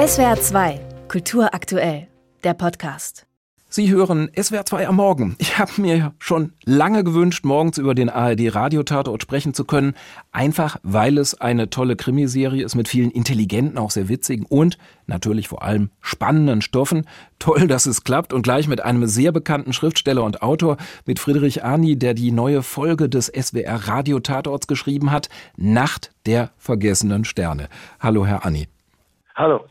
SWR 2, Kultur aktuell, der Podcast. Sie hören SWR 2 am Morgen. Ich habe mir schon lange gewünscht, morgens über den ARD Radiotatort sprechen zu können. Einfach, weil es eine tolle Krimiserie ist mit vielen intelligenten, auch sehr witzigen und natürlich vor allem spannenden Stoffen. Toll, dass es klappt und gleich mit einem sehr bekannten Schriftsteller und Autor, mit Friedrich Arni, der die neue Folge des SWR Radiotatorts geschrieben hat. Nacht der vergessenen Sterne. Hallo, Herr Arni. Hallo.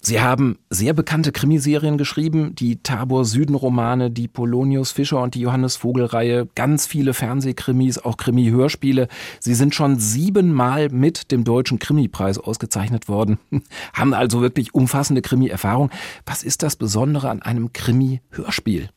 Sie haben sehr bekannte Krimiserien geschrieben, die Tabor Süden Romane, die Polonius Fischer und die Johannes Vogel Reihe, ganz viele Fernsehkrimis, auch Krimi-Hörspiele. Sie sind schon siebenmal mit dem Deutschen Krimipreis ausgezeichnet worden, haben also wirklich umfassende Krimi-Erfahrung. Was ist das Besondere an einem Krimi-Hörspiel?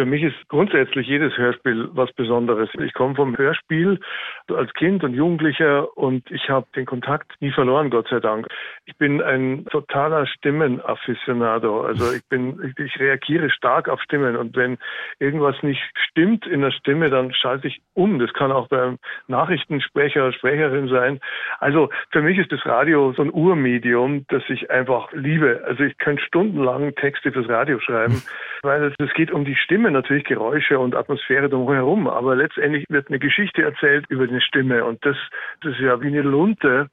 Für mich ist grundsätzlich jedes Hörspiel was Besonderes. Ich komme vom Hörspiel als Kind und Jugendlicher und ich habe den Kontakt nie verloren, Gott sei Dank. Ich bin ein totaler Stimmenafficionado. Also ich bin, ich reagiere stark auf Stimmen und wenn irgendwas nicht stimmt in der Stimme, dann schalte ich um. Das kann auch beim Nachrichtensprecher Sprecherin sein. Also für mich ist das Radio so ein Urmedium, das ich einfach liebe. Also ich könnte stundenlang Texte fürs Radio schreiben, weil es geht um die Stimme Stimme natürlich Geräusche und Atmosphäre drumherum, aber letztendlich wird eine Geschichte erzählt über die Stimme und das, das ist ja wie eine Lunte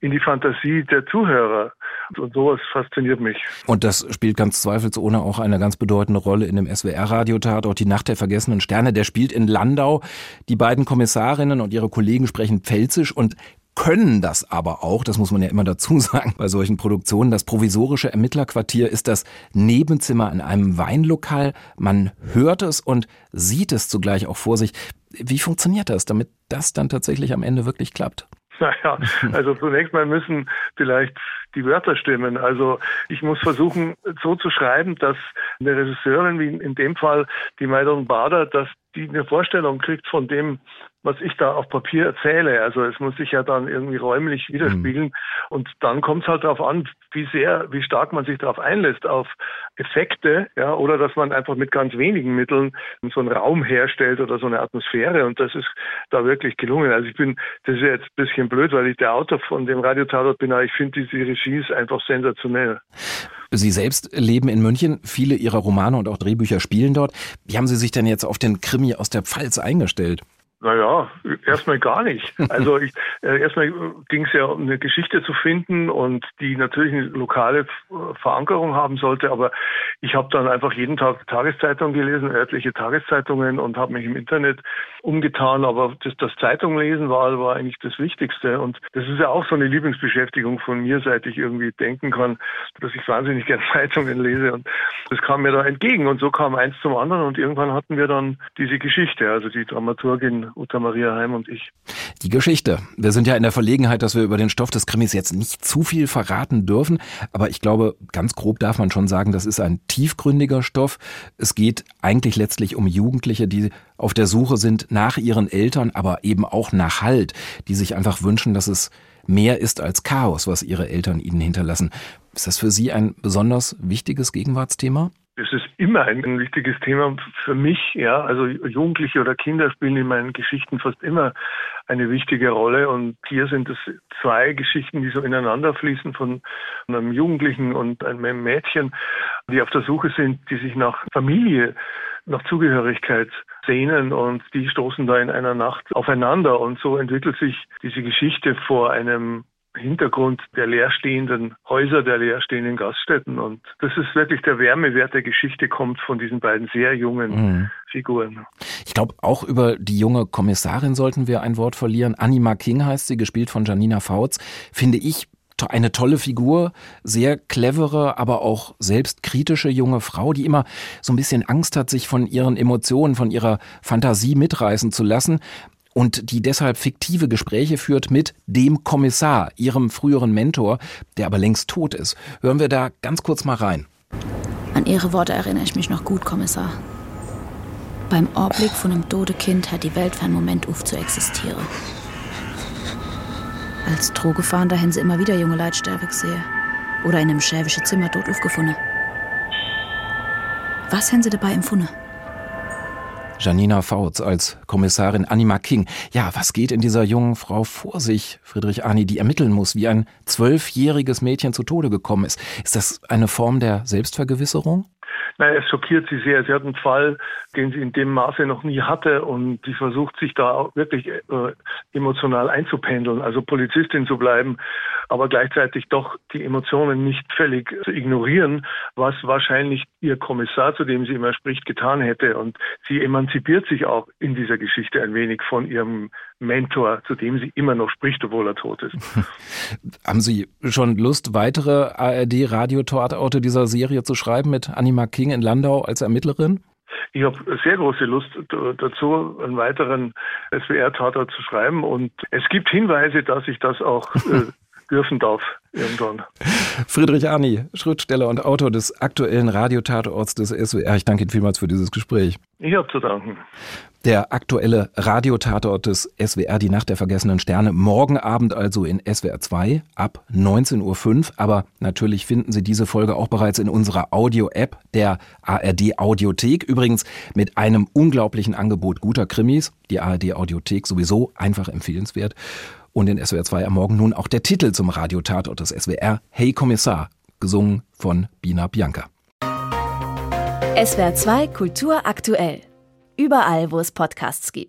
in die Fantasie der Zuhörer. Und sowas fasziniert mich. Und das spielt ganz zweifelsohne auch eine ganz bedeutende Rolle in dem SWR-Radiotatort, die Nacht der vergessenen Sterne. Der spielt in Landau. Die beiden Kommissarinnen und ihre Kollegen sprechen Pfälzisch und können das aber auch, das muss man ja immer dazu sagen bei solchen Produktionen. Das provisorische Ermittlerquartier ist das Nebenzimmer in einem Weinlokal. Man hört es und sieht es zugleich auch vor sich. Wie funktioniert das, damit das dann tatsächlich am Ende wirklich klappt? Naja, also zunächst mal müssen vielleicht die Wörter stimmen. Also ich muss versuchen, so zu schreiben, dass eine Regisseurin, wie in dem Fall die Maidon Bader, dass die eine Vorstellung kriegt von dem, was ich da auf Papier erzähle. Also es muss sich ja dann irgendwie räumlich widerspiegeln. Mhm. Und dann kommt es halt darauf an, wie sehr, wie stark man sich darauf einlässt, auf Effekte, ja, oder dass man einfach mit ganz wenigen Mitteln so einen Raum herstellt oder so eine Atmosphäre. Und das ist da wirklich gelungen. Also ich bin, das ist jetzt ein bisschen blöd, weil ich der Autor von dem Radiotatort bin, aber ich finde diese Regie ist einfach sensationell. Sie selbst leben in München. Viele Ihrer Romane und auch Drehbücher spielen dort. Wie haben Sie sich denn jetzt auf den Krimi aus der Pfalz eingestellt? Naja, erstmal gar nicht. Also ich, äh, erstmal ging es ja um eine Geschichte zu finden und die natürlich eine lokale Verankerung haben sollte. Aber ich habe dann einfach jeden Tag Tageszeitungen gelesen, örtliche Tageszeitungen und habe mich im Internet umgetan. Aber das, das Zeitung lesen war, war eigentlich das Wichtigste. Und das ist ja auch so eine Lieblingsbeschäftigung von mir, seit ich irgendwie denken kann, dass ich wahnsinnig gerne Zeitungen lese. Und das kam mir da entgegen. Und so kam eins zum anderen. Und irgendwann hatten wir dann diese Geschichte, also die Dramaturgin Uta Maria Heim und ich. Die Geschichte. Wir sind ja in der Verlegenheit, dass wir über den Stoff des Krimis jetzt nicht zu viel verraten dürfen, aber ich glaube, ganz grob darf man schon sagen, das ist ein tiefgründiger Stoff. Es geht eigentlich letztlich um Jugendliche, die auf der Suche sind nach ihren Eltern, aber eben auch nach Halt, die sich einfach wünschen, dass es mehr ist als Chaos, was ihre Eltern ihnen hinterlassen. Ist das für Sie ein besonders wichtiges Gegenwartsthema? Es ist immer ein wichtiges Thema für mich, ja. Also Jugendliche oder Kinder spielen in meinen Geschichten fast immer eine wichtige Rolle. Und hier sind es zwei Geschichten, die so ineinander fließen von einem Jugendlichen und einem Mädchen, die auf der Suche sind, die sich nach Familie, nach Zugehörigkeit sehnen und die stoßen da in einer Nacht aufeinander. Und so entwickelt sich diese Geschichte vor einem Hintergrund der leerstehenden Häuser, der leerstehenden Gaststätten. Und das ist wirklich der Wärmewert der Geschichte kommt von diesen beiden sehr jungen mhm. Figuren. Ich glaube, auch über die junge Kommissarin sollten wir ein Wort verlieren. Anima King heißt sie, gespielt von Janina Fautz. Finde ich eine tolle Figur, sehr clevere, aber auch selbstkritische junge Frau, die immer so ein bisschen Angst hat, sich von ihren Emotionen, von ihrer Fantasie mitreißen zu lassen und die deshalb fiktive Gespräche führt mit dem Kommissar, ihrem früheren Mentor, der aber längst tot ist. Hören wir da ganz kurz mal rein. An Ihre Worte erinnere ich mich noch gut, Kommissar. Beim Anblick von einem toten Kind hat die Welt für einen Moment auf zu existieren. Als Drogefahrender haben sie immer wieder junge Leute sterben gesehen. Oder in einem schäbischen Zimmer tot aufgefunden. Was haben sie dabei empfunden? Janina Fautz als Kommissarin Anima King. Ja, was geht in dieser jungen Frau vor sich, Friedrich Arni, die ermitteln muss, wie ein zwölfjähriges Mädchen zu Tode gekommen ist? Ist das eine Form der Selbstvergewisserung? Naja, es schockiert sie sehr. Sie hat einen Fall, den sie in dem Maße noch nie hatte und sie versucht sich da auch wirklich äh, emotional einzupendeln, also Polizistin zu bleiben, aber gleichzeitig doch die Emotionen nicht völlig zu ignorieren, was wahrscheinlich ihr Kommissar, zu dem sie immer spricht, getan hätte. Und sie emanzipiert sich auch in dieser Geschichte ein wenig von ihrem Mentor, zu dem sie immer noch spricht, obwohl er tot ist. Haben Sie schon Lust, weitere ARD-Radiotororte dieser Serie zu schreiben mit Anima King in Landau als Ermittlerin? Ich habe sehr große Lust dazu, einen weiteren SWR-Tatort zu schreiben. Und es gibt Hinweise, dass ich das auch äh, dürfen darf irgendwann. Friedrich Arni, Schriftsteller und Autor des aktuellen Radiotatorts des SWR. Ich danke Ihnen vielmals für dieses Gespräch. Ich habe zu danken. Der aktuelle Radiotatort des SWR, die Nacht der vergessenen Sterne, morgen Abend also in SWR 2 ab 19.05 Uhr. Aber natürlich finden Sie diese Folge auch bereits in unserer Audio-App der ARD Audiothek. Übrigens mit einem unglaublichen Angebot guter Krimis. Die ARD Audiothek sowieso einfach empfehlenswert. Und in SWR 2 am Morgen nun auch der Titel zum Radiotatort des SWR, Hey Kommissar, gesungen von Bina Bianca. SWR 2 Kultur aktuell. Überall, wo es Podcasts gibt.